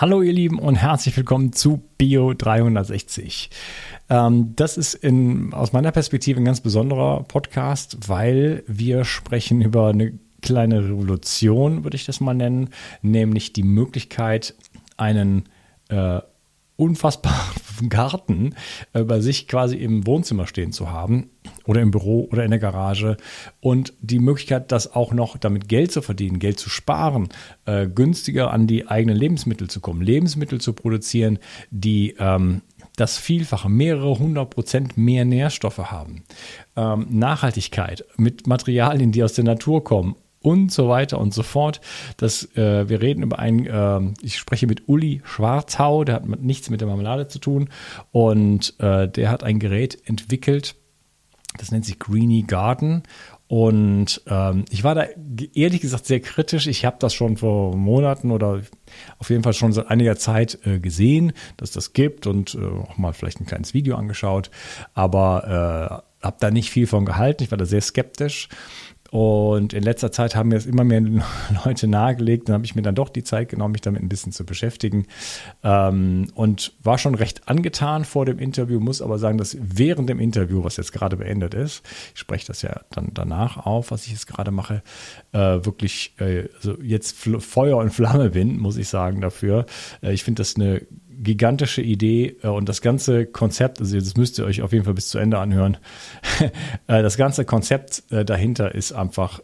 Hallo ihr Lieben und herzlich willkommen zu Bio 360. Ähm, das ist in, aus meiner Perspektive ein ganz besonderer Podcast, weil wir sprechen über eine kleine Revolution, würde ich das mal nennen, nämlich die Möglichkeit, einen äh, unfassbaren Garten äh, bei sich quasi im Wohnzimmer stehen zu haben oder im Büro oder in der Garage und die Möglichkeit, das auch noch damit Geld zu verdienen, Geld zu sparen, äh, günstiger an die eigenen Lebensmittel zu kommen, Lebensmittel zu produzieren, die ähm, das Vielfache, mehrere hundert Prozent mehr Nährstoffe haben. Ähm, Nachhaltigkeit mit Materialien, die aus der Natur kommen und so weiter und so fort. Das, äh, wir reden über einen, äh, ich spreche mit Uli Schwarzhau, der hat nichts mit der Marmelade zu tun und äh, der hat ein Gerät entwickelt, das nennt sich Greeny Garden und ähm, ich war da ehrlich gesagt sehr kritisch. Ich habe das schon vor Monaten oder auf jeden Fall schon seit einiger Zeit äh, gesehen, dass das gibt und äh, auch mal vielleicht ein kleines Video angeschaut, aber äh, habe da nicht viel von gehalten. Ich war da sehr skeptisch. Und in letzter Zeit haben mir es immer mehr Leute nahegelegt. Dann habe ich mir dann doch die Zeit genommen, mich damit ein bisschen zu beschäftigen. Ähm, und war schon recht angetan vor dem Interview, muss aber sagen, dass während dem Interview, was jetzt gerade beendet ist, ich spreche das ja dann danach auf, was ich jetzt gerade mache, äh, wirklich äh, also jetzt Feuer und Flamme bin, muss ich sagen, dafür. Äh, ich finde das eine gigantische Idee äh, und das ganze Konzept, also das müsst ihr euch auf jeden Fall bis zu Ende anhören. Äh, das ganze Konzept äh, dahinter ist einfach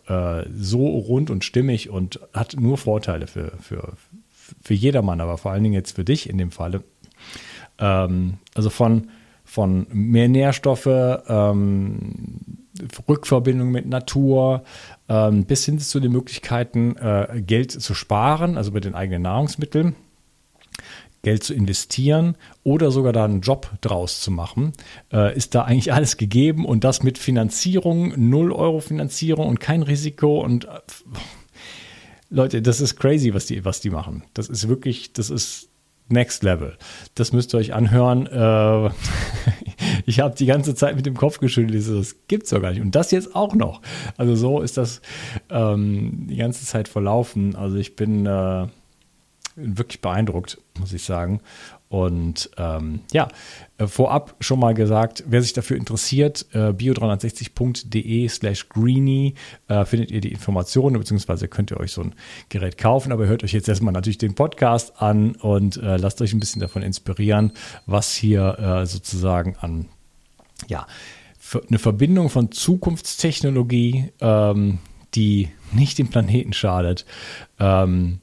so rund und stimmig und hat nur Vorteile für, für, für jedermann, aber vor allen Dingen jetzt für dich in dem Falle. Ähm, also von, von mehr Nährstoffe, ähm, Rückverbindung mit Natur, ähm, bis hin zu den Möglichkeiten, Geld zu sparen, also mit den eigenen Nahrungsmitteln Geld zu investieren oder sogar da einen Job draus zu machen, äh, ist da eigentlich alles gegeben und das mit Finanzierung, 0 Euro Finanzierung und kein Risiko und äh, Leute, das ist crazy, was die, was die machen. Das ist wirklich, das ist Next Level. Das müsst ihr euch anhören. Äh, ich habe die ganze Zeit mit dem Kopf geschüttelt. Das gibt's doch gar nicht. Und das jetzt auch noch. Also so ist das ähm, die ganze Zeit verlaufen. Also ich bin äh, wirklich beeindruckt, muss ich sagen. Und ähm, ja, äh, vorab schon mal gesagt, wer sich dafür interessiert, äh, bio360.de slash greenie äh, findet ihr die Informationen, beziehungsweise könnt ihr euch so ein Gerät kaufen. Aber hört euch jetzt erstmal natürlich den Podcast an und äh, lasst euch ein bisschen davon inspirieren, was hier äh, sozusagen an, ja, eine Verbindung von Zukunftstechnologie, ähm, die nicht dem Planeten schadet, ähm,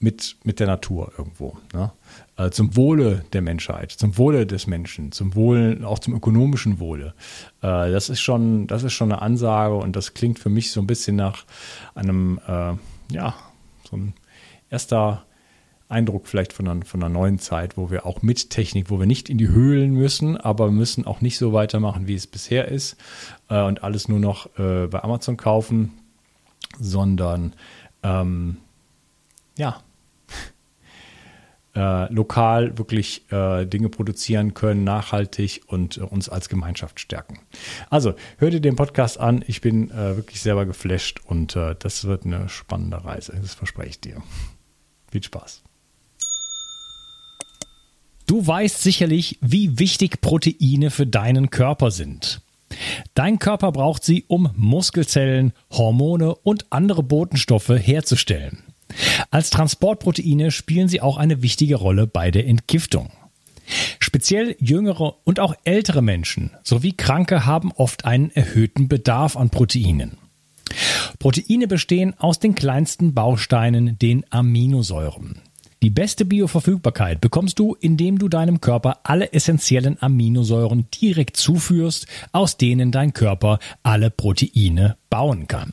mit, mit der Natur irgendwo. Ne? Äh, zum Wohle der Menschheit, zum Wohle des Menschen, zum Wohle, auch zum ökonomischen Wohle. Äh, das ist schon, das ist schon eine Ansage und das klingt für mich so ein bisschen nach einem, äh, ja, so ein erster Eindruck vielleicht von einer, von einer neuen Zeit, wo wir auch mit Technik, wo wir nicht in die Höhlen müssen, aber müssen auch nicht so weitermachen, wie es bisher ist äh, und alles nur noch bei Amazon kaufen, sondern ähm, ja, äh, lokal wirklich äh, Dinge produzieren können, nachhaltig und äh, uns als Gemeinschaft stärken. Also, hör dir den Podcast an. Ich bin äh, wirklich selber geflasht und äh, das wird eine spannende Reise. Das verspreche ich dir. Viel Spaß. Du weißt sicherlich, wie wichtig Proteine für deinen Körper sind. Dein Körper braucht sie, um Muskelzellen, Hormone und andere Botenstoffe herzustellen. Als Transportproteine spielen sie auch eine wichtige Rolle bei der Entgiftung. Speziell jüngere und auch ältere Menschen sowie Kranke haben oft einen erhöhten Bedarf an Proteinen. Proteine bestehen aus den kleinsten Bausteinen, den Aminosäuren. Die beste Bioverfügbarkeit bekommst du, indem du deinem Körper alle essentiellen Aminosäuren direkt zuführst, aus denen dein Körper alle Proteine bauen kann.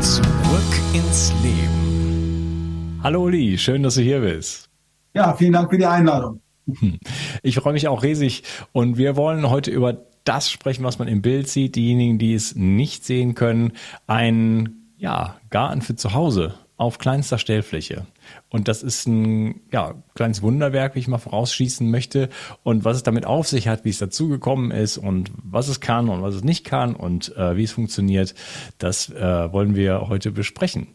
Zurück ins Leben. Hallo Uli, schön, dass du hier bist. Ja, vielen Dank für die Einladung. Ich freue mich auch riesig und wir wollen heute über das sprechen, was man im Bild sieht. Diejenigen, die es nicht sehen können, ein ja, Garten für zu Hause auf kleinster Stellfläche. Und das ist ein ja, kleines Wunderwerk, wie ich mal vorausschießen möchte. Und was es damit auf sich hat, wie es dazu gekommen ist und was es kann und was es nicht kann und äh, wie es funktioniert, das äh, wollen wir heute besprechen.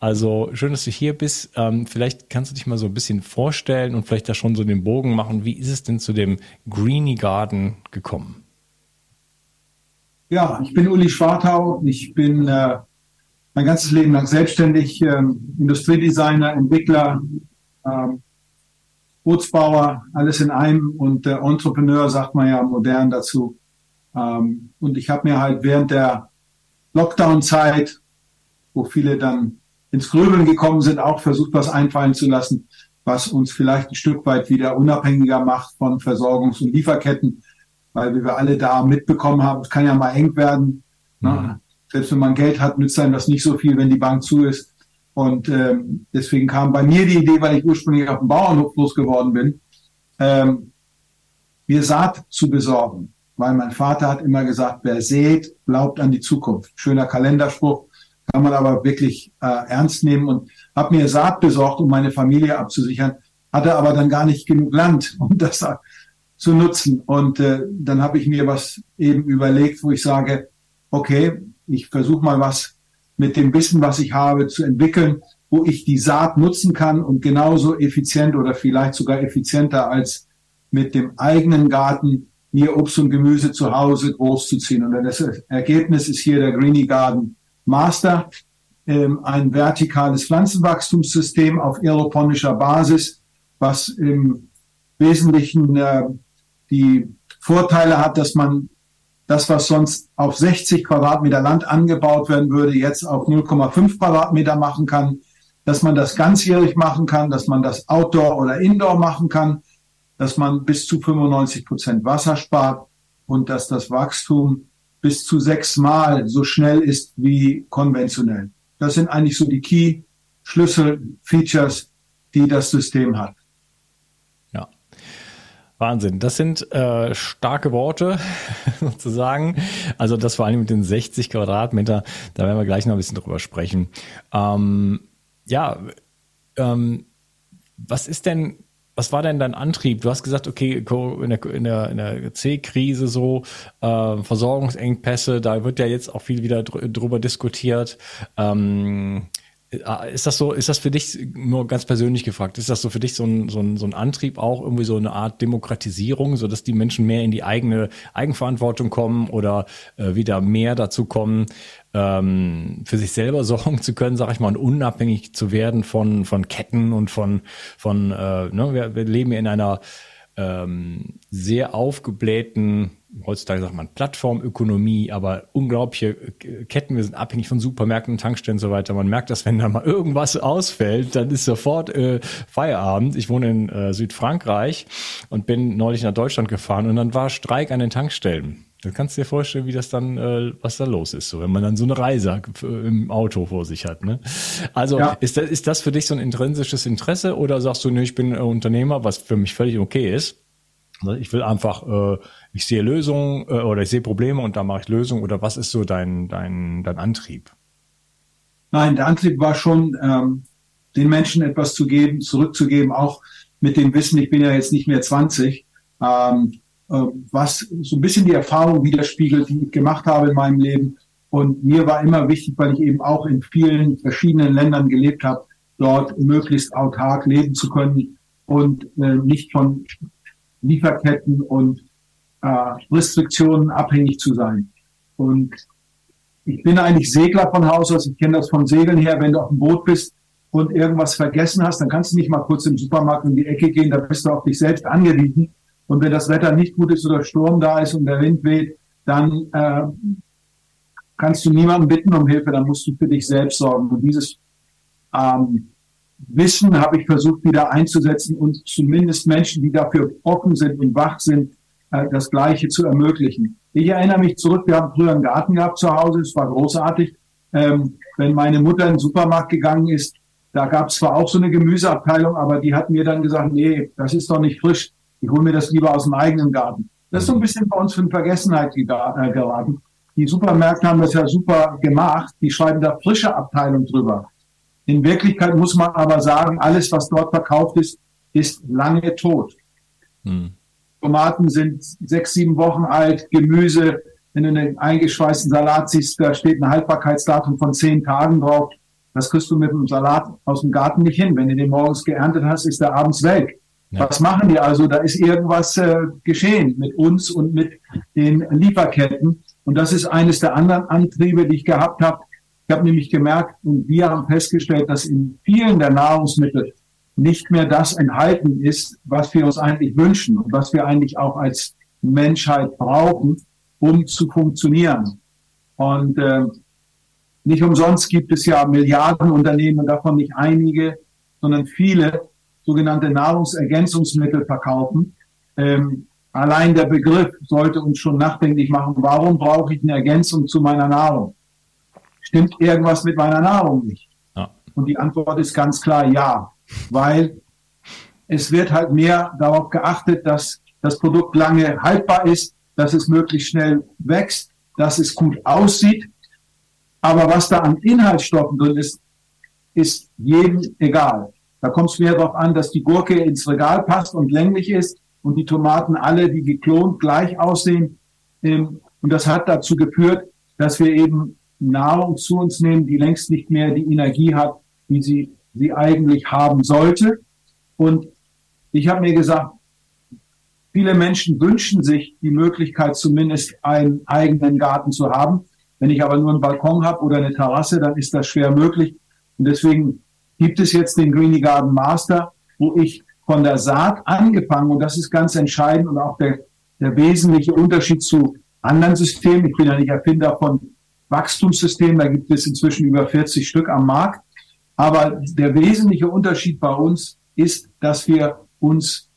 Also schön, dass du hier bist. Ähm, vielleicht kannst du dich mal so ein bisschen vorstellen und vielleicht da schon so den Bogen machen. Wie ist es denn zu dem Greenie Garden gekommen? Ja, ich bin Uli Schwartau. Ich bin äh, mein ganzes Leben lang selbstständig, ähm, Industriedesigner, Entwickler, ähm, Bootsbauer, alles in einem und äh, Entrepreneur sagt man ja modern dazu. Ähm, und ich habe mir halt während der Lockdown-Zeit, wo viele dann ins Grübeln gekommen sind, auch versucht, was einfallen zu lassen, was uns vielleicht ein Stück weit wieder unabhängiger macht von Versorgungs- und Lieferketten, weil wie wir alle da mitbekommen haben, es kann ja mal eng werden. Ne? Selbst wenn man Geld hat, nützt einem das nicht so viel, wenn die Bank zu ist. Und ähm, deswegen kam bei mir die Idee, weil ich ursprünglich auf dem Bauernhof losgeworden bin, ähm, mir Saat zu besorgen. Weil mein Vater hat immer gesagt, wer sät, glaubt an die Zukunft. Schöner Kalenderspruch, kann man aber wirklich äh, ernst nehmen und habe mir Saat besorgt, um meine Familie abzusichern, hatte aber dann gar nicht genug Land, um das zu nutzen. Und äh, dann habe ich mir was eben überlegt, wo ich sage, okay, ich versuche mal was mit dem Wissen, was ich habe, zu entwickeln, wo ich die Saat nutzen kann und genauso effizient oder vielleicht sogar effizienter als mit dem eigenen Garten mir Obst und Gemüse zu Hause großzuziehen. Und das Ergebnis ist hier der Greenie Garden Master, ähm, ein vertikales Pflanzenwachstumssystem auf aeroponischer Basis, was im Wesentlichen äh, die Vorteile hat, dass man das, was sonst auf 60 Quadratmeter Land angebaut werden würde, jetzt auf 0,5 Quadratmeter machen kann, dass man das ganzjährig machen kann, dass man das Outdoor oder Indoor machen kann, dass man bis zu 95 Prozent Wasser spart und dass das Wachstum bis zu sechsmal so schnell ist wie konventionell. Das sind eigentlich so die Key Schlüssel Features, die das System hat. Wahnsinn. Das sind äh, starke Worte sozusagen. Also das vor allem mit den 60 Quadratmeter, da werden wir gleich noch ein bisschen drüber sprechen. Ähm, ja, ähm, was ist denn, was war denn dein Antrieb? Du hast gesagt, okay, in der, in der, in der C-Krise so, äh, Versorgungsengpässe, da wird ja jetzt auch viel wieder drüber diskutiert. Ähm, äh, ist das so, ist das für dich nur ganz persönlich gefragt, ist das so für dich so ein, so ein, so ein Antrieb auch, irgendwie so eine Art Demokratisierung, so dass die Menschen mehr in die eigene Eigenverantwortung kommen oder äh, wieder mehr dazu kommen, ähm, für sich selber sorgen zu können, sag ich mal, und unabhängig zu werden von, von Ketten und von, von äh, ne, wir, wir leben in einer ähm, sehr aufgeblähten heutzutage sagt man Plattformökonomie, aber unglaubliche Ketten. Wir sind abhängig von Supermärkten, Tankstellen und so weiter. Man merkt, dass wenn da mal irgendwas ausfällt, dann ist sofort äh, Feierabend. Ich wohne in äh, Südfrankreich und bin neulich nach Deutschland gefahren und dann war Streik an den Tankstellen. Dann kannst du dir vorstellen, wie das dann, äh, was da los ist, so wenn man dann so eine Reise im Auto vor sich hat. Ne? Also ja. ist, das, ist das für dich so ein intrinsisches Interesse oder sagst du, ne, ich bin Unternehmer, was für mich völlig okay ist? Also ich will einfach, äh, ich sehe Lösungen äh, oder ich sehe Probleme und da mache ich Lösungen oder was ist so dein, dein, dein Antrieb? Nein, der Antrieb war schon, ähm, den Menschen etwas zu geben, zurückzugeben, auch mit dem Wissen, ich bin ja jetzt nicht mehr 20, ähm, äh, was so ein bisschen die Erfahrung widerspiegelt, die ich gemacht habe in meinem Leben. Und mir war immer wichtig, weil ich eben auch in vielen verschiedenen Ländern gelebt habe, dort möglichst autark leben zu können und äh, nicht von Lieferketten und äh, Restriktionen abhängig zu sein. Und ich bin eigentlich Segler von Haus aus. Ich kenne das von Segeln her. Wenn du auf dem Boot bist und irgendwas vergessen hast, dann kannst du nicht mal kurz im Supermarkt in die Ecke gehen. Da bist du auf dich selbst angewiesen. Und wenn das Wetter nicht gut ist oder Sturm da ist und der Wind weht, dann äh, kannst du niemanden bitten um Hilfe, dann musst du für dich selbst sorgen. Und dieses ähm, Wissen habe ich versucht wieder einzusetzen und zumindest Menschen, die dafür offen sind und wach sind, äh, das Gleiche zu ermöglichen. Ich erinnere mich zurück, wir haben früher einen Garten gehabt zu Hause, es war großartig. Ähm, wenn meine Mutter in den Supermarkt gegangen ist, da gab es zwar auch so eine Gemüseabteilung, aber die hat mir dann gesagt, nee, das ist doch nicht frisch, ich hole mir das lieber aus dem eigenen Garten. Das ist so ein bisschen bei uns für Vergessenheit äh, geraten. Die Supermärkte haben das ja super gemacht. Die schreiben da frische Abteilung drüber. In Wirklichkeit muss man aber sagen, alles, was dort verkauft ist, ist lange tot. Hm. Tomaten sind sechs, sieben Wochen alt, Gemüse, wenn du einen eingeschweißten Salat siehst, da steht ein Haltbarkeitsdatum von zehn Tagen drauf. Das kriegst du mit dem Salat aus dem Garten nicht hin. Wenn du den morgens geerntet hast, ist der abends weg. Ja. Was machen die also? Da ist irgendwas äh, geschehen mit uns und mit den Lieferketten. Und das ist eines der anderen Antriebe, die ich gehabt habe. Ich habe nämlich gemerkt und wir haben festgestellt, dass in vielen der Nahrungsmittel nicht mehr das enthalten ist, was wir uns eigentlich wünschen und was wir eigentlich auch als Menschheit brauchen, um zu funktionieren. Und äh, nicht umsonst gibt es ja Milliarden Unternehmen, davon nicht einige, sondern viele, sogenannte Nahrungsergänzungsmittel verkaufen. Ähm, allein der Begriff sollte uns schon nachdenklich machen, warum brauche ich eine Ergänzung zu meiner Nahrung? Stimmt irgendwas mit meiner Nahrung nicht? Ja. Und die Antwort ist ganz klar ja, weil es wird halt mehr darauf geachtet, dass das Produkt lange haltbar ist, dass es möglichst schnell wächst, dass es gut aussieht. Aber was da an Inhaltsstoffen drin ist, ist jedem egal. Da kommt es mehr darauf an, dass die Gurke ins Regal passt und länglich ist und die Tomaten alle, die geklont, gleich aussehen. Ähm, und das hat dazu geführt, dass wir eben Nahrung zu uns nehmen, die längst nicht mehr die Energie hat, die sie, sie eigentlich haben sollte. Und ich habe mir gesagt, viele Menschen wünschen sich die Möglichkeit, zumindest einen eigenen Garten zu haben. Wenn ich aber nur einen Balkon habe oder eine Terrasse, dann ist das schwer möglich. Und deswegen gibt es jetzt den Greenie Garden Master, wo ich von der Saat angefangen, und das ist ganz entscheidend und auch der, der wesentliche Unterschied zu anderen Systemen. Ich bin ja nicht Erfinder von Wachstumssystemen, da gibt es inzwischen über 40 Stück am Markt. Aber der wesentliche Unterschied bei uns ist, dass wir uns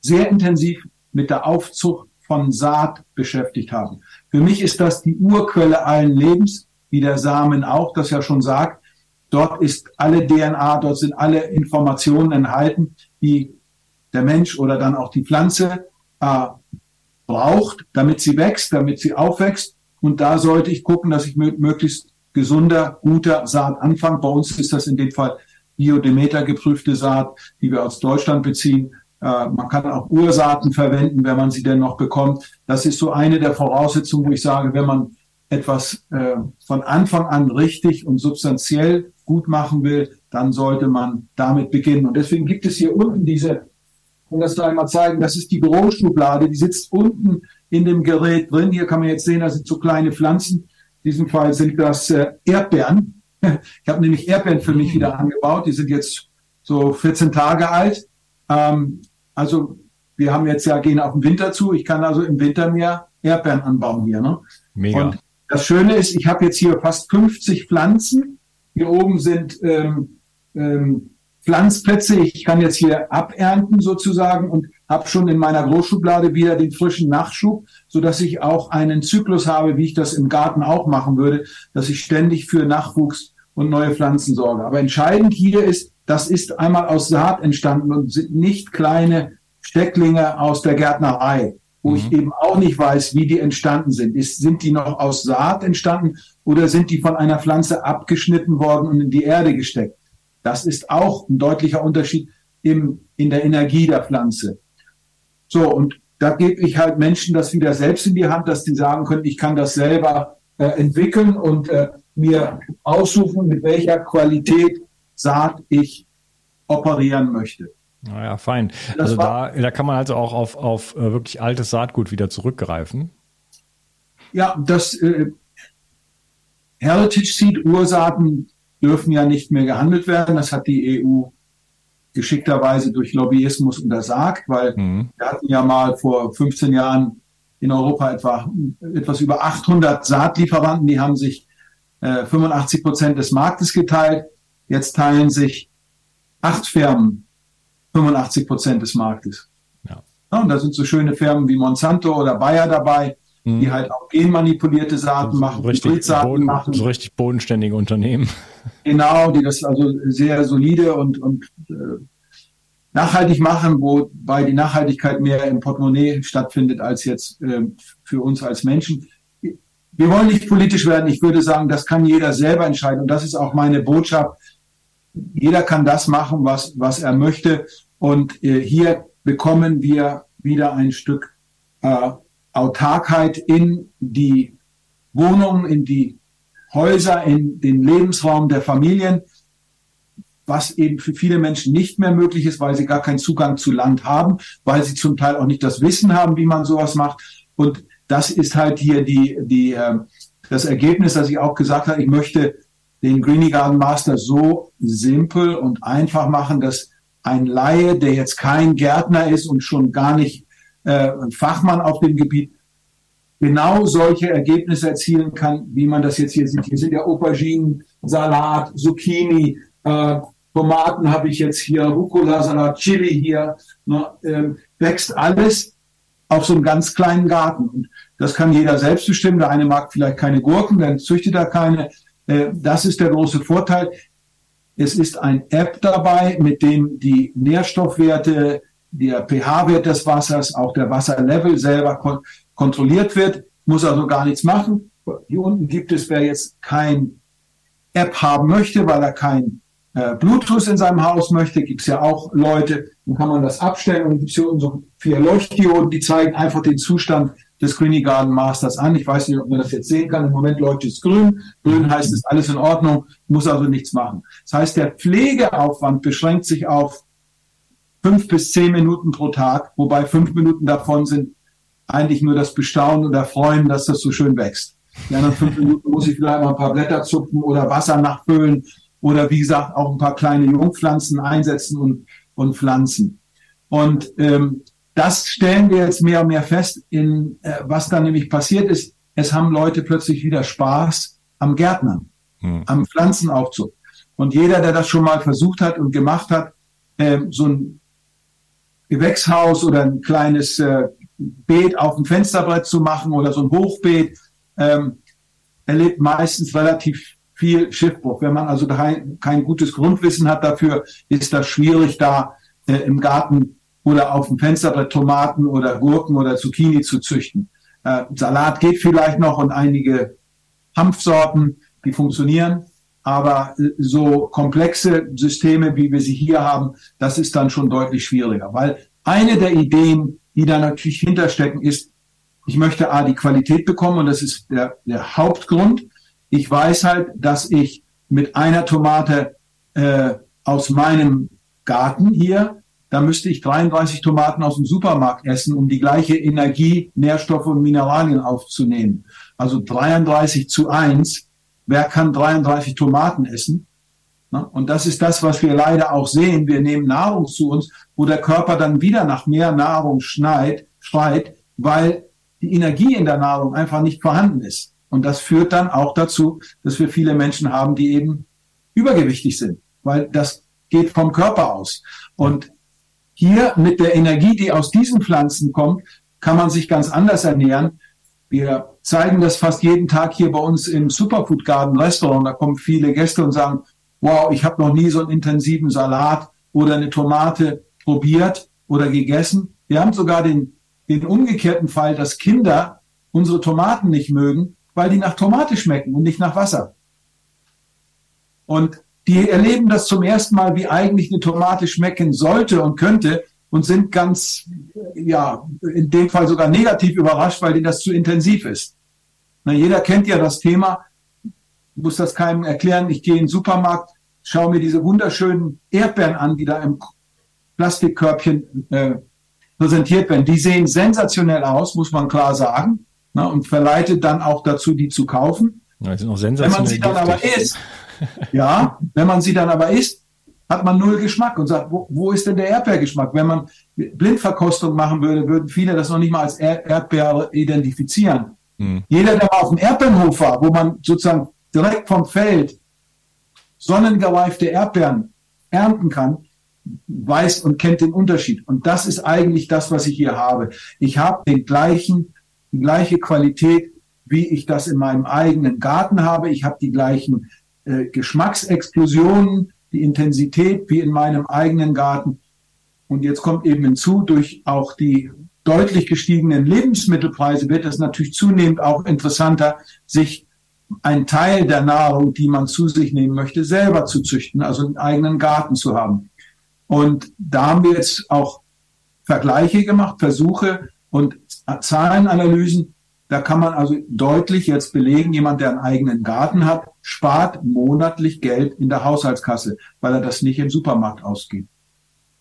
sehr intensiv mit der Aufzucht von Saat beschäftigt haben. Für mich ist das die Urquelle allen Lebens, wie der Samen auch das ja schon sagt. Dort ist alle DNA, dort sind alle Informationen enthalten, die der Mensch oder dann auch die Pflanze äh, braucht, damit sie wächst, damit sie aufwächst. Und da sollte ich gucken, dass ich mit möglichst gesunder, guter Saat anfange. Bei uns ist das in dem Fall Biodemeter geprüfte Saat, die wir aus Deutschland beziehen. Äh, man kann auch Ursaaten verwenden, wenn man sie denn noch bekommt. Das ist so eine der Voraussetzungen, wo ich sage, wenn man etwas äh, von Anfang an richtig und substanziell gut machen will, dann sollte man damit beginnen. Und deswegen gibt es hier unten diese, um das da einmal zeigen, das ist die Büroschublade, die sitzt unten in dem Gerät drin. Hier kann man jetzt sehen, das sind so kleine Pflanzen. In diesem Fall sind das äh, Erdbeeren. Ich habe nämlich Erdbeeren für mich wieder angebaut. Die sind jetzt so 14 Tage alt. Ähm, also wir haben jetzt ja gehen auf den Winter zu. Ich kann also im Winter mehr Erdbeeren anbauen hier. Ne? Mega. Und das Schöne ist, ich habe jetzt hier fast 50 Pflanzen. Hier oben sind ähm, ähm, Pflanzplätze. Ich kann jetzt hier abernten sozusagen und habe schon in meiner Großschublade wieder den frischen Nachschub, so dass ich auch einen Zyklus habe, wie ich das im Garten auch machen würde, dass ich ständig für Nachwuchs und neue Pflanzen sorge. Aber entscheidend hier ist, das ist einmal aus Saat entstanden und sind nicht kleine Stecklinge aus der Gärtnerei, wo mhm. ich eben auch nicht weiß, wie die entstanden sind. Ist, sind die noch aus Saat entstanden oder sind die von einer Pflanze abgeschnitten worden und in die Erde gesteckt? Das ist auch ein deutlicher Unterschied im, in der Energie der Pflanze. So, und da gebe ich halt Menschen das wieder selbst in die Hand, dass die sagen können, ich kann das selber äh, entwickeln und äh, mir aussuchen, mit welcher Qualität Saat ich operieren möchte. Naja, fein. Also da, da kann man also auch auf, auf äh, wirklich altes Saatgut wieder zurückgreifen. Ja, das äh, Heritage Seed Ursaaten dürfen ja nicht mehr gehandelt werden. Das hat die EU geschickterweise durch Lobbyismus untersagt, weil mhm. wir hatten ja mal vor 15 Jahren in Europa etwa etwas über 800 Saatlieferanten, die haben sich äh, 85 Prozent des Marktes geteilt. Jetzt teilen sich acht Firmen 85 Prozent des Marktes. Ja. ja. und da sind so schöne Firmen wie Monsanto oder Bayer dabei, mhm. die halt auch genmanipulierte Saaten so machen, richtig, Boden, machen. So richtig bodenständige Unternehmen. Genau, die das also sehr solide und, und äh, nachhaltig machen, wobei die Nachhaltigkeit mehr im Portemonnaie stattfindet als jetzt äh, für uns als Menschen. Wir wollen nicht politisch werden. Ich würde sagen, das kann jeder selber entscheiden. Und das ist auch meine Botschaft. Jeder kann das machen, was, was er möchte. Und äh, hier bekommen wir wieder ein Stück äh, Autarkheit in die Wohnungen, in die Häuser, in den Lebensraum der Familien, was eben für viele Menschen nicht mehr möglich ist, weil sie gar keinen Zugang zu Land haben, weil sie zum Teil auch nicht das Wissen haben, wie man sowas macht. Und das ist halt hier die, die, äh, das Ergebnis, dass ich auch gesagt habe, ich möchte den Greenie Garden Master so simpel und einfach machen, dass ein Laie, der jetzt kein Gärtner ist und schon gar nicht äh, Fachmann auf dem Gebiet, genau solche Ergebnisse erzielen kann, wie man das jetzt hier sieht. Hier sind ja Auberginen, Salat, Zucchini, äh, Tomaten habe ich jetzt hier, Rucola-Salat, Chili hier, ne, äh, wächst alles auf so einem ganz kleinen Garten. Und das kann jeder selbst bestimmen. Der eine mag vielleicht keine Gurken, dann züchtet er keine. Äh, das ist der große Vorteil. Es ist ein App dabei, mit dem die Nährstoffwerte, der pH-Wert des Wassers, auch der Wasserlevel selber kon kontrolliert wird. Muss also gar nichts machen. Hier unten gibt es, wer jetzt kein App haben möchte, weil er kein äh, Bluetooth in seinem Haus möchte, gibt es ja auch Leute, dann kann man das abstellen und gibt es hier unten so vier Leuchtdioden, die zeigen einfach den Zustand des Greenie Garden Masters an. Ich weiß nicht, ob man das jetzt sehen kann. Im Moment leuchtet es grün. Grün heißt es alles in Ordnung, muss also nichts machen. Das heißt, der Pflegeaufwand beschränkt sich auf fünf bis zehn Minuten pro Tag, wobei fünf Minuten davon sind eigentlich nur das Bestaunen und Erfreuen, dass das so schön wächst. Die anderen fünf Minuten muss ich vielleicht mal ein paar Blätter zupfen oder Wasser nachfüllen oder wie gesagt auch ein paar kleine Jungpflanzen einsetzen und, und pflanzen. Und ähm, das stellen wir jetzt mehr und mehr fest, in äh, was da nämlich passiert ist. Es haben Leute plötzlich wieder Spaß am Gärtnern, hm. am Pflanzenaufzug. Und jeder, der das schon mal versucht hat und gemacht hat, äh, so ein Gewächshaus oder ein kleines äh, Beet auf dem Fensterbrett zu machen oder so ein Hochbeet, ähm, erlebt meistens relativ viel Schiffbruch. Wenn man also kein, kein gutes Grundwissen hat dafür, ist das schwierig, da äh, im Garten oder auf dem Fensterbrett Tomaten oder Gurken oder Zucchini zu züchten. Äh, Salat geht vielleicht noch und einige Hanfsorten, die funktionieren. Aber äh, so komplexe Systeme, wie wir sie hier haben, das ist dann schon deutlich schwieriger. Weil eine der Ideen, die da natürlich hinterstecken, ist, ich möchte A, die Qualität bekommen und das ist der, der Hauptgrund. Ich weiß halt, dass ich mit einer Tomate äh, aus meinem Garten hier, da müsste ich 33 Tomaten aus dem Supermarkt essen, um die gleiche Energie, Nährstoffe und Mineralien aufzunehmen. Also 33 zu 1. Wer kann 33 Tomaten essen? Und das ist das, was wir leider auch sehen. Wir nehmen Nahrung zu uns, wo der Körper dann wieder nach mehr Nahrung schneit, schreit, weil die Energie in der Nahrung einfach nicht vorhanden ist. Und das führt dann auch dazu, dass wir viele Menschen haben, die eben übergewichtig sind, weil das geht vom Körper aus. Und hier mit der Energie, die aus diesen Pflanzen kommt, kann man sich ganz anders ernähren. Wir zeigen das fast jeden Tag hier bei uns im Superfood Garden Restaurant. Da kommen viele Gäste und sagen, wow, ich habe noch nie so einen intensiven Salat oder eine Tomate probiert oder gegessen. Wir haben sogar den, den umgekehrten Fall, dass Kinder unsere Tomaten nicht mögen, weil die nach Tomate schmecken und nicht nach Wasser. Und die erleben das zum ersten Mal, wie eigentlich eine Tomate schmecken sollte und könnte und sind ganz, ja, in dem Fall sogar negativ überrascht, weil denen das zu intensiv ist. Na, jeder kennt ja das Thema, muss das keinem erklären. Ich gehe in den Supermarkt, schaue mir diese wunderschönen Erdbeeren an, die da im Plastikkörbchen äh, präsentiert werden. Die sehen sensationell aus, muss man klar sagen, na, und verleitet dann auch dazu, die zu kaufen. Ja, sind auch sensationell Wenn man sie dann aber isst, ja, wenn man sie dann aber isst, hat man null Geschmack und sagt, wo, wo ist denn der Erdbeergeschmack? Wenn man Blindverkostung machen würde, würden viele das noch nicht mal als Erdbeere identifizieren. Hm. Jeder, der mal auf dem Erdbeerenhof war, wo man sozusagen direkt vom Feld sonnengereifte Erdbeeren ernten kann, weiß und kennt den Unterschied. Und das ist eigentlich das, was ich hier habe. Ich habe den gleichen, die gleiche Qualität, wie ich das in meinem eigenen Garten habe. Ich habe die gleichen äh, Geschmacksexplosionen, die Intensität wie in meinem eigenen Garten. Und jetzt kommt eben hinzu, durch auch die deutlich gestiegenen Lebensmittelpreise wird es natürlich zunehmend auch interessanter, sich einen Teil der Nahrung, die man zu sich nehmen möchte, selber zu züchten, also einen eigenen Garten zu haben. Und da haben wir jetzt auch Vergleiche gemacht, Versuche und Zahlenanalysen, da kann man also deutlich jetzt belegen, jemand, der einen eigenen Garten hat, spart monatlich Geld in der Haushaltskasse, weil er das nicht im Supermarkt ausgibt.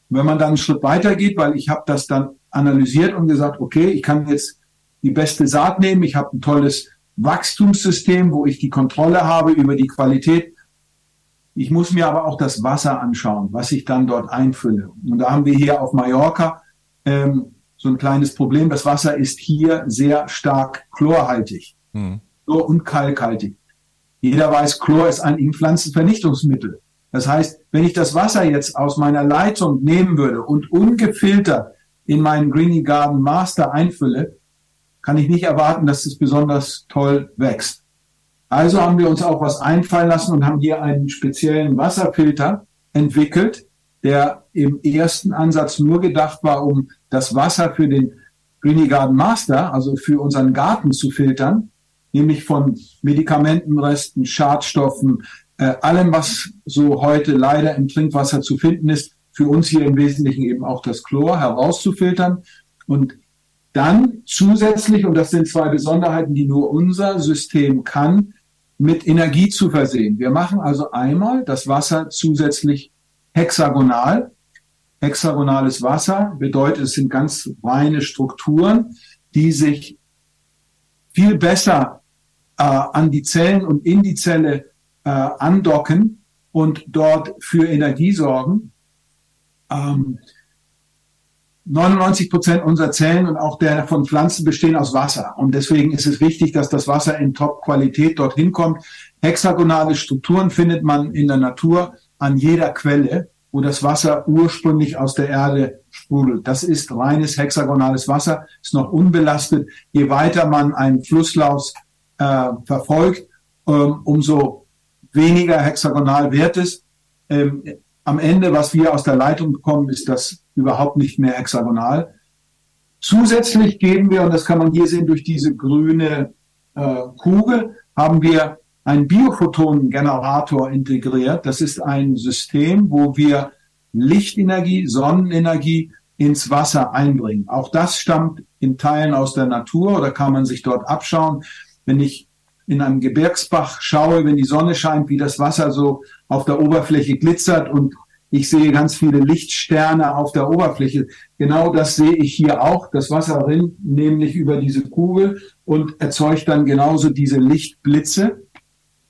wenn man dann einen Schritt weiter geht, weil ich habe das dann analysiert und gesagt, okay, ich kann jetzt die beste Saat nehmen, ich habe ein tolles Wachstumssystem, wo ich die Kontrolle habe über die Qualität. Ich muss mir aber auch das Wasser anschauen, was ich dann dort einfülle. Und da haben wir hier auf Mallorca ähm, so ein kleines Problem. Das Wasser ist hier sehr stark chlorhaltig. Hm. Chlor- und kalkhaltig. Jeder weiß, Chlor ist ein Pflanzenvernichtungsmittel. Das heißt, wenn ich das Wasser jetzt aus meiner Leitung nehmen würde und ungefiltert in meinen Greeny Garden Master einfülle, kann ich nicht erwarten, dass es besonders toll wächst. Also haben wir uns auch was einfallen lassen und haben hier einen speziellen Wasserfilter entwickelt, der im ersten Ansatz nur gedacht war, um das Wasser für den Greeny Garden Master, also für unseren Garten zu filtern, nämlich von Medikamentenresten, Schadstoffen, äh, allem, was so heute leider im Trinkwasser zu finden ist, für uns hier im Wesentlichen eben auch das Chlor herauszufiltern und dann zusätzlich, und das sind zwei Besonderheiten, die nur unser System kann, mit Energie zu versehen. Wir machen also einmal das Wasser zusätzlich hexagonal. Hexagonales Wasser bedeutet, es sind ganz reine Strukturen, die sich viel besser äh, an die Zellen und in die Zelle äh, andocken und dort für Energie sorgen. Ähm, 99 Prozent unserer Zellen und auch der von Pflanzen bestehen aus Wasser. Und deswegen ist es wichtig, dass das Wasser in Top-Qualität dorthin kommt. Hexagonale Strukturen findet man in der Natur an jeder Quelle, wo das Wasser ursprünglich aus der Erde sprudelt. Das ist reines hexagonales Wasser, ist noch unbelastet. Je weiter man einen Flusslauf äh, verfolgt, ähm, umso weniger hexagonal wird es. Ähm, am Ende, was wir aus der Leitung bekommen, ist das überhaupt nicht mehr hexagonal. Zusätzlich geben wir, und das kann man hier sehen durch diese grüne äh, Kugel, haben wir einen Biophotonengenerator integriert. Das ist ein System, wo wir Lichtenergie, Sonnenenergie ins Wasser einbringen. Auch das stammt in Teilen aus der Natur oder kann man sich dort abschauen. Wenn ich in einem Gebirgsbach schaue, wenn die Sonne scheint, wie das Wasser so auf der Oberfläche glitzert und ich sehe ganz viele Lichtsterne auf der Oberfläche. Genau das sehe ich hier auch. Das Wasser rinnt nämlich über diese Kugel und erzeugt dann genauso diese Lichtblitze.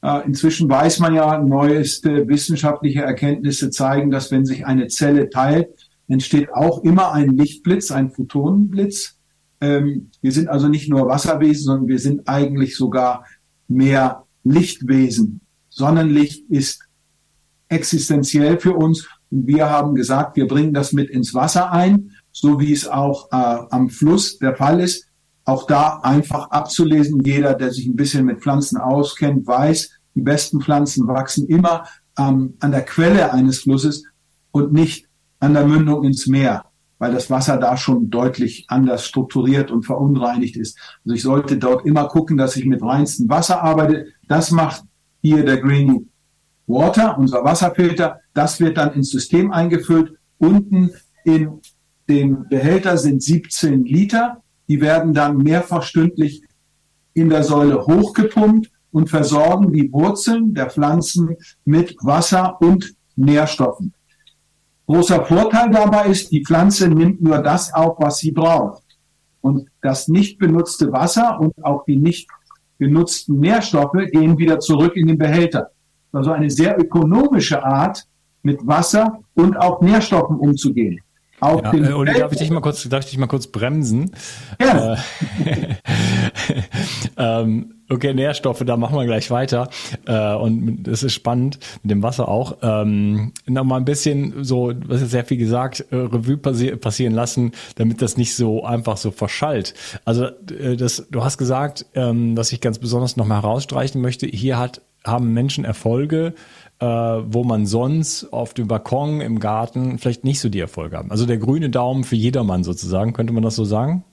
Äh, inzwischen weiß man ja, neueste wissenschaftliche Erkenntnisse zeigen, dass wenn sich eine Zelle teilt, entsteht auch immer ein Lichtblitz, ein Photonenblitz. Ähm, wir sind also nicht nur Wasserwesen, sondern wir sind eigentlich sogar mehr Lichtwesen. Sonnenlicht ist existenziell für uns Und wir haben gesagt, wir bringen das mit ins Wasser ein, so wie es auch äh, am Fluss der Fall ist. Auch da einfach abzulesen. Jeder, der sich ein bisschen mit Pflanzen auskennt, weiß, die besten Pflanzen wachsen immer ähm, an der Quelle eines Flusses und nicht an der Mündung ins Meer, weil das Wasser da schon deutlich anders strukturiert und verunreinigt ist. Also ich sollte dort immer gucken, dass ich mit reinstem Wasser arbeite. Das macht hier der Green Water, unser Wasserfilter. Das wird dann ins System eingefüllt. Unten in dem Behälter sind 17 Liter. Die werden dann mehrfach stündlich in der Säule hochgepumpt und versorgen die Wurzeln der Pflanzen mit Wasser und Nährstoffen. Großer Vorteil dabei ist, die Pflanze nimmt nur das auf, was sie braucht. Und das nicht benutzte Wasser und auch die nicht genutzten Nährstoffe gehen wieder zurück in den Behälter. Also eine sehr ökonomische Art, mit Wasser und auch Nährstoffen umzugehen. Auf ja, äh, Uli, darf ich dich mal kurz, darf ich dich mal kurz bremsen? Ja. Äh, ähm, okay, Nährstoffe, da machen wir gleich weiter. Äh, und das ist spannend mit dem Wasser auch. Ähm, noch mal ein bisschen so, was ist sehr viel gesagt, äh, Revue passi passieren lassen, damit das nicht so einfach so verschallt. Also äh, das, du hast gesagt, ähm, dass ich ganz besonders noch mal herausstreichen möchte. Hier hat haben Menschen Erfolge äh, wo man sonst auf dem Balkon, im Garten vielleicht nicht so die Erfolge haben. Also der grüne Daumen für jedermann sozusagen, könnte man das so sagen?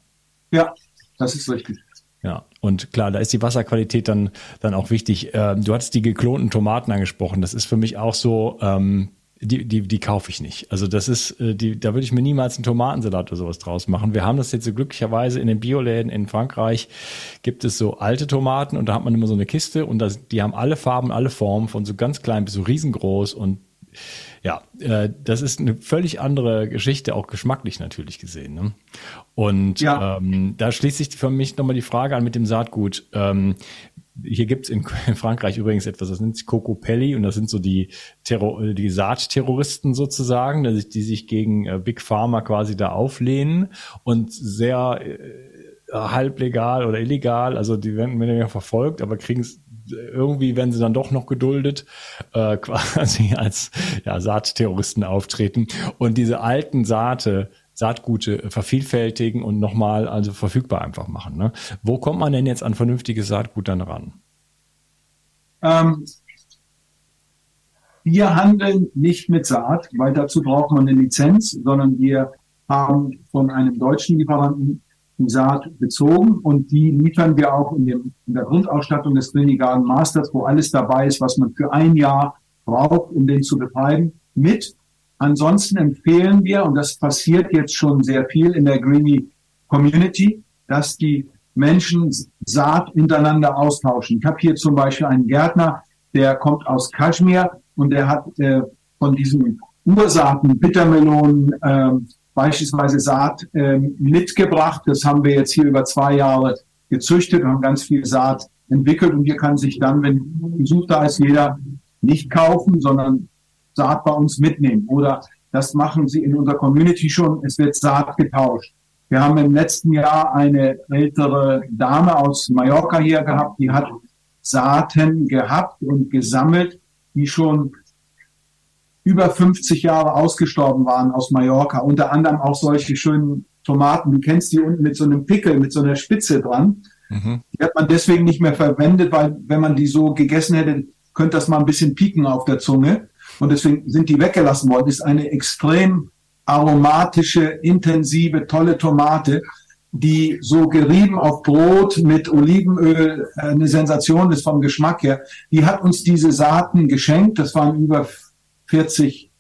Ja, das ist richtig. Ja, und klar, da ist die Wasserqualität dann, dann auch wichtig. Äh, du hattest die geklonten Tomaten angesprochen. Das ist für mich auch so, ähm, die, die, die kaufe ich nicht. Also das ist, äh, die, da würde ich mir niemals einen Tomatensalat oder sowas draus machen. Wir haben das jetzt so glücklicherweise in den Bioläden in Frankreich gibt es so alte Tomaten und da hat man immer so eine Kiste und das, die haben alle Farben, alle Formen von so ganz klein bis so riesengroß und ja, äh, das ist eine völlig andere Geschichte, auch geschmacklich natürlich gesehen. Ne? Und ja. ähm, da schließt sich für mich nochmal die Frage an mit dem Saatgut. Ähm, hier gibt's in, in Frankreich übrigens etwas, das nennt sich Coco Pelli und das sind so die, Terror, die Saatterroristen sozusagen, die, die sich gegen äh, Big Pharma quasi da auflehnen und sehr äh, halblegal oder illegal, also die werden, werden ja verfolgt, aber kriegen es irgendwie werden sie dann doch noch geduldet, äh, quasi als ja, Saatterroristen auftreten. Und diese alten Saate, Saatgute vervielfältigen und nochmal also verfügbar einfach machen. Ne? Wo kommt man denn jetzt an vernünftiges Saatgut dann ran? Ähm, wir handeln nicht mit Saat, weil dazu braucht man eine Lizenz, sondern wir haben von einem deutschen Lieferanten die Saat bezogen und die liefern wir auch in, dem, in der Grundausstattung des Clinical Masters, wo alles dabei ist, was man für ein Jahr braucht, um den zu betreiben, mit. Ansonsten empfehlen wir, und das passiert jetzt schon sehr viel in der Greeny Community, dass die Menschen Saat hintereinander austauschen. Ich habe hier zum Beispiel einen Gärtner, der kommt aus Kaschmir und der hat äh, von diesen Ursaaten, Bittermelonen, äh, beispielsweise Saat äh, mitgebracht. Das haben wir jetzt hier über zwei Jahre gezüchtet und haben ganz viel Saat entwickelt und hier kann sich dann, wenn Besuch da ist, jeder nicht kaufen, sondern Saat bei uns mitnehmen. Oder das machen sie in unserer Community schon. Es wird Saat getauscht. Wir haben im letzten Jahr eine ältere Dame aus Mallorca hier gehabt, die hat Saaten gehabt und gesammelt, die schon über 50 Jahre ausgestorben waren aus Mallorca. Unter anderem auch solche schönen Tomaten. Du kennst die unten mit so einem Pickel, mit so einer Spitze dran. Mhm. Die hat man deswegen nicht mehr verwendet, weil wenn man die so gegessen hätte, könnte das mal ein bisschen pieken auf der Zunge. Und deswegen sind die weggelassen worden. Ist eine extrem aromatische, intensive, tolle Tomate, die so gerieben auf Brot mit Olivenöl äh, eine Sensation ist vom Geschmack her. Die hat uns diese Saaten geschenkt. Das waren über 40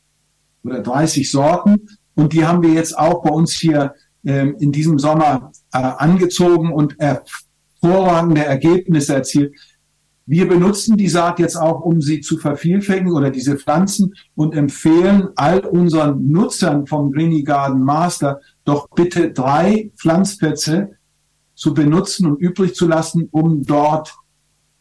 oder 30 Sorten. Und die haben wir jetzt auch bei uns hier ähm, in diesem Sommer äh, angezogen und hervorragende Ergebnisse erzielt. Wir benutzen die Saat jetzt auch, um sie zu vervielfältigen oder diese Pflanzen und empfehlen all unseren Nutzern vom Greeny Garden Master doch bitte drei Pflanzplätze zu benutzen und übrig zu lassen, um dort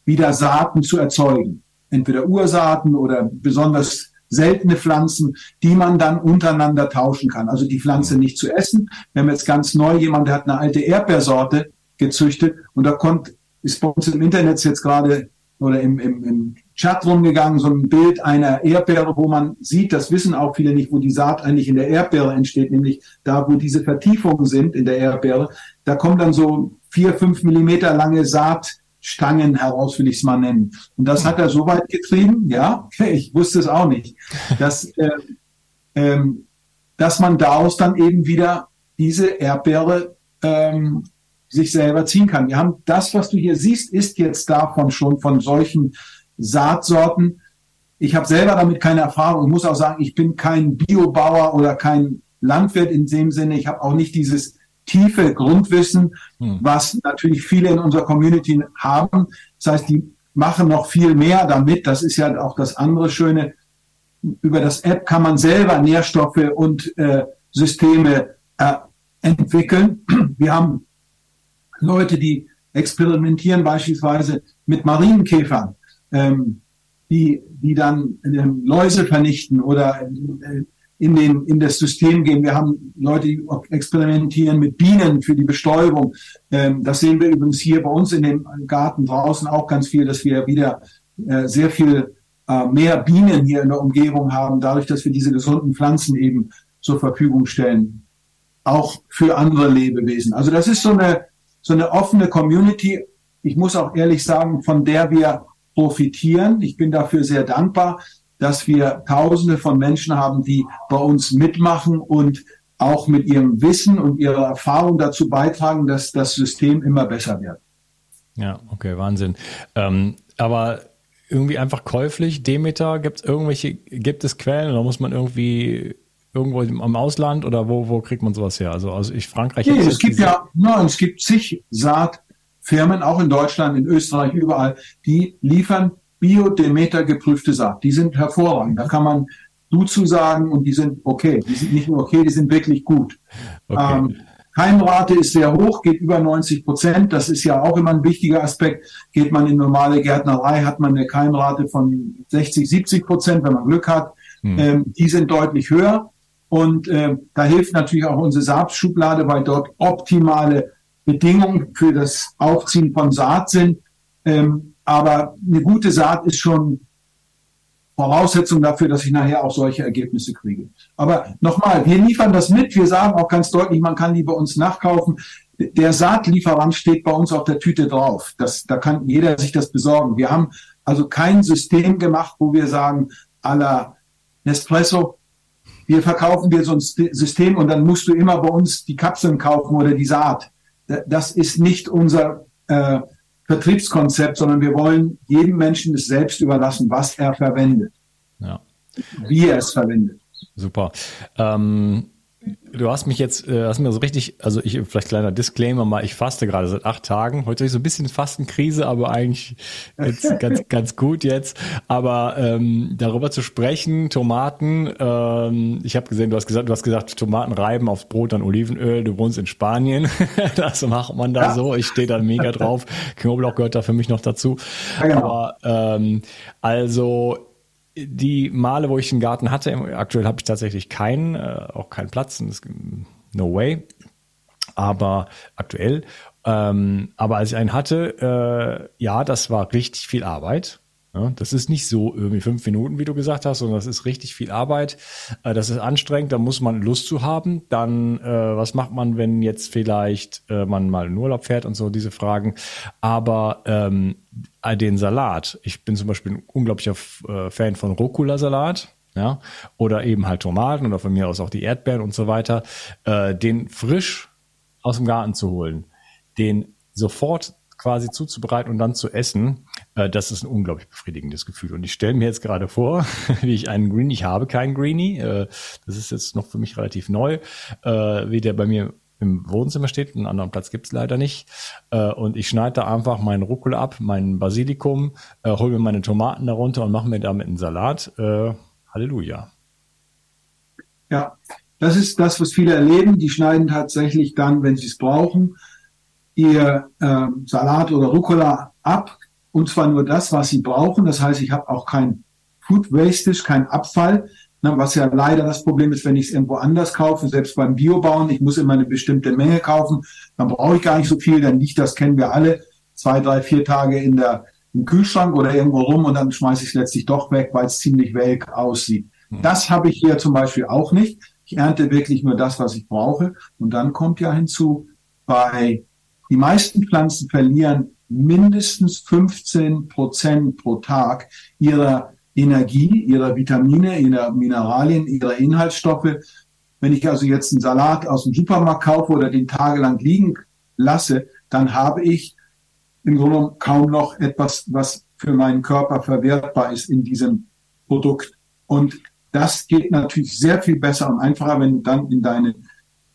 wieder Saaten zu erzeugen. Entweder Ursaaten oder besonders seltene Pflanzen, die man dann untereinander tauschen kann. Also die Pflanze nicht zu essen. Wir haben jetzt ganz neu jemand, der hat eine alte Erdbeersorte gezüchtet und da kommt, ist bei uns im Internet jetzt gerade oder im, im, im Chat rumgegangen, so ein Bild einer Erdbeere, wo man sieht, das wissen auch viele nicht, wo die Saat eigentlich in der Erdbeere entsteht, nämlich da, wo diese Vertiefungen sind in der Erdbeere. Da kommen dann so vier, fünf Millimeter lange Saatstangen heraus, will ich es mal nennen. Und das hat er so weit getrieben, ja, ich wusste es auch nicht, dass, äh, ähm, dass man daraus dann eben wieder diese Erdbeere ähm, sich selber ziehen kann. Wir haben das, was du hier siehst, ist jetzt davon schon von solchen Saatsorten. Ich habe selber damit keine Erfahrung. Ich muss auch sagen, ich bin kein Biobauer oder kein Landwirt in dem Sinne. Ich habe auch nicht dieses tiefe Grundwissen, hm. was natürlich viele in unserer Community haben. Das heißt, die machen noch viel mehr damit. Das ist ja auch das andere Schöne. Über das App kann man selber Nährstoffe und äh, Systeme äh, entwickeln. Wir haben Leute, die experimentieren beispielsweise mit Marienkäfern, ähm, die, die dann ähm, Läuse vernichten oder äh, in, den, in das System gehen. Wir haben Leute, die experimentieren mit Bienen für die Bestäubung. Ähm, das sehen wir übrigens hier bei uns in dem Garten draußen auch ganz viel, dass wir wieder äh, sehr viel äh, mehr Bienen hier in der Umgebung haben, dadurch, dass wir diese gesunden Pflanzen eben zur Verfügung stellen. Auch für andere Lebewesen. Also das ist so eine so eine offene Community, ich muss auch ehrlich sagen, von der wir profitieren. Ich bin dafür sehr dankbar, dass wir Tausende von Menschen haben, die bei uns mitmachen und auch mit ihrem Wissen und ihrer Erfahrung dazu beitragen, dass das System immer besser wird. Ja, okay, Wahnsinn. Ähm, aber irgendwie einfach käuflich, Demeter, gibt es irgendwelche, gibt es Quellen oder muss man irgendwie irgendwo im Ausland oder wo, wo kriegt man sowas her? Also aus ich Frankreich. Nee, es gibt ja, nein, es gibt zig Saatfirmen, auch in Deutschland, in Österreich, überall, die liefern Bio-Demeter geprüfte Saat. Die sind hervorragend. Da kann man du zu sagen und die sind okay. Die sind nicht nur okay, die sind wirklich gut. Okay. Ähm, Keimrate ist sehr hoch, geht über 90 Prozent. Das ist ja auch immer ein wichtiger Aspekt. Geht man in normale Gärtnerei, hat man eine Keimrate von 60, 70 Prozent, wenn man Glück hat. Hm. Ähm, die sind deutlich höher. Und äh, da hilft natürlich auch unsere Saatsschublade, weil dort optimale Bedingungen für das Aufziehen von Saat sind. Ähm, aber eine gute Saat ist schon Voraussetzung dafür, dass ich nachher auch solche Ergebnisse kriege. Aber nochmal, wir liefern das mit. Wir sagen auch ganz deutlich, man kann die bei uns nachkaufen. Der Saatlieferant steht bei uns auf der Tüte drauf. Das, da kann jeder sich das besorgen. Wir haben also kein System gemacht, wo wir sagen, à la Nespresso, wir verkaufen dir so ein System und dann musst du immer bei uns die Kapseln kaufen oder die Saat. Das ist nicht unser äh, Vertriebskonzept, sondern wir wollen jedem Menschen es selbst überlassen, was er verwendet. Ja. Wie er es verwendet. Super. Ähm, Du hast mich jetzt, äh, hast mir so richtig, also ich, vielleicht kleiner Disclaimer mal, ich faste gerade seit acht Tagen. Heute habe ich so ein bisschen Fastenkrise, aber eigentlich jetzt ganz, ganz gut jetzt. Aber ähm, darüber zu sprechen, Tomaten, ähm, ich habe gesehen, du hast gesagt, du hast gesagt, Tomaten reiben aufs Brot dann Olivenöl, du wohnst in Spanien. das macht man da ja. so. Ich stehe da mega drauf. Knoblauch gehört da für mich noch dazu. Ja, genau. Aber ähm, also die Male, wo ich einen Garten hatte, aktuell habe ich tatsächlich keinen, äh, auch keinen Platz, no way. Aber aktuell. Ähm, aber als ich einen hatte, äh, ja, das war richtig viel Arbeit. Ja, das ist nicht so irgendwie fünf Minuten, wie du gesagt hast, sondern das ist richtig viel Arbeit. Äh, das ist anstrengend, da muss man Lust zu haben. Dann, äh, was macht man, wenn jetzt vielleicht äh, man mal in Urlaub fährt und so, diese Fragen. Aber ähm, äh, den Salat, ich bin zum Beispiel ein unglaublicher äh, Fan von Rucola-Salat. Ja, oder eben halt Tomaten oder von mir aus auch die Erdbeeren und so weiter, äh, den frisch aus dem Garten zu holen, den sofort quasi zuzubereiten und dann zu essen, äh, das ist ein unglaublich befriedigendes Gefühl. Und ich stelle mir jetzt gerade vor, wie ich einen Greenie, ich habe keinen Greenie, äh, das ist jetzt noch für mich relativ neu, äh, wie der bei mir im Wohnzimmer steht, einen anderen Platz gibt's leider nicht. Äh, und ich schneide da einfach meinen Rucola ab, meinen Basilikum, äh, hole mir meine Tomaten darunter und mache mir damit einen Salat. Äh, Halleluja. Ja, das ist das, was viele erleben. Die schneiden tatsächlich dann, wenn sie es brauchen, ihr äh, Salat oder Rucola ab, und zwar nur das, was sie brauchen. Das heißt, ich habe auch kein Food Wastage, kein Abfall, ne, was ja leider das Problem ist, wenn ich es irgendwo anders kaufe, selbst beim Biobauen, ich muss immer eine bestimmte Menge kaufen, dann brauche ich gar nicht so viel, dann liegt das, kennen wir alle, zwei, drei, vier Tage in der im Kühlschrank oder irgendwo rum und dann schmeiße ich es letztlich doch weg, weil es ziemlich welk aussieht. Mhm. Das habe ich hier zum Beispiel auch nicht. Ich ernte wirklich nur das, was ich brauche. Und dann kommt ja hinzu, bei die meisten Pflanzen verlieren mindestens 15 Prozent pro Tag ihrer Energie, ihrer Vitamine, ihrer Mineralien, ihrer Inhaltsstoffe. Wenn ich also jetzt einen Salat aus dem Supermarkt kaufe oder den tagelang liegen lasse, dann habe ich im Grunde kaum noch etwas, was für meinen Körper verwertbar ist in diesem Produkt. Und das geht natürlich sehr viel besser und einfacher, wenn du dann in deine,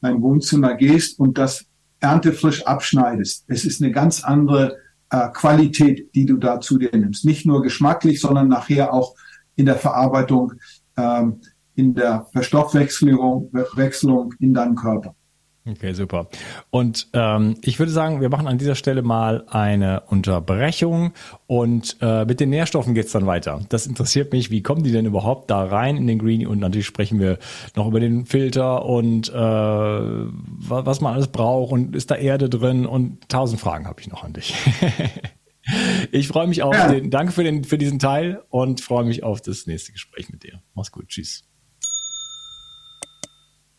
dein Wohnzimmer gehst und das erntefrisch abschneidest. Es ist eine ganz andere äh, Qualität, die du da zu dir nimmst. Nicht nur geschmacklich, sondern nachher auch in der Verarbeitung, ähm, in der Verstoffwechslung Wechselung in deinem Körper. Okay, super. Und ähm, ich würde sagen, wir machen an dieser Stelle mal eine Unterbrechung und äh, mit den Nährstoffen geht's dann weiter. Das interessiert mich, wie kommen die denn überhaupt da rein in den Greenie? Und natürlich sprechen wir noch über den Filter und äh, was man alles braucht und ist da Erde drin und tausend Fragen habe ich noch an dich. ich freue mich auf ja. den, danke für, den, für diesen Teil und freue mich auf das nächste Gespräch mit dir. Mach's gut, tschüss.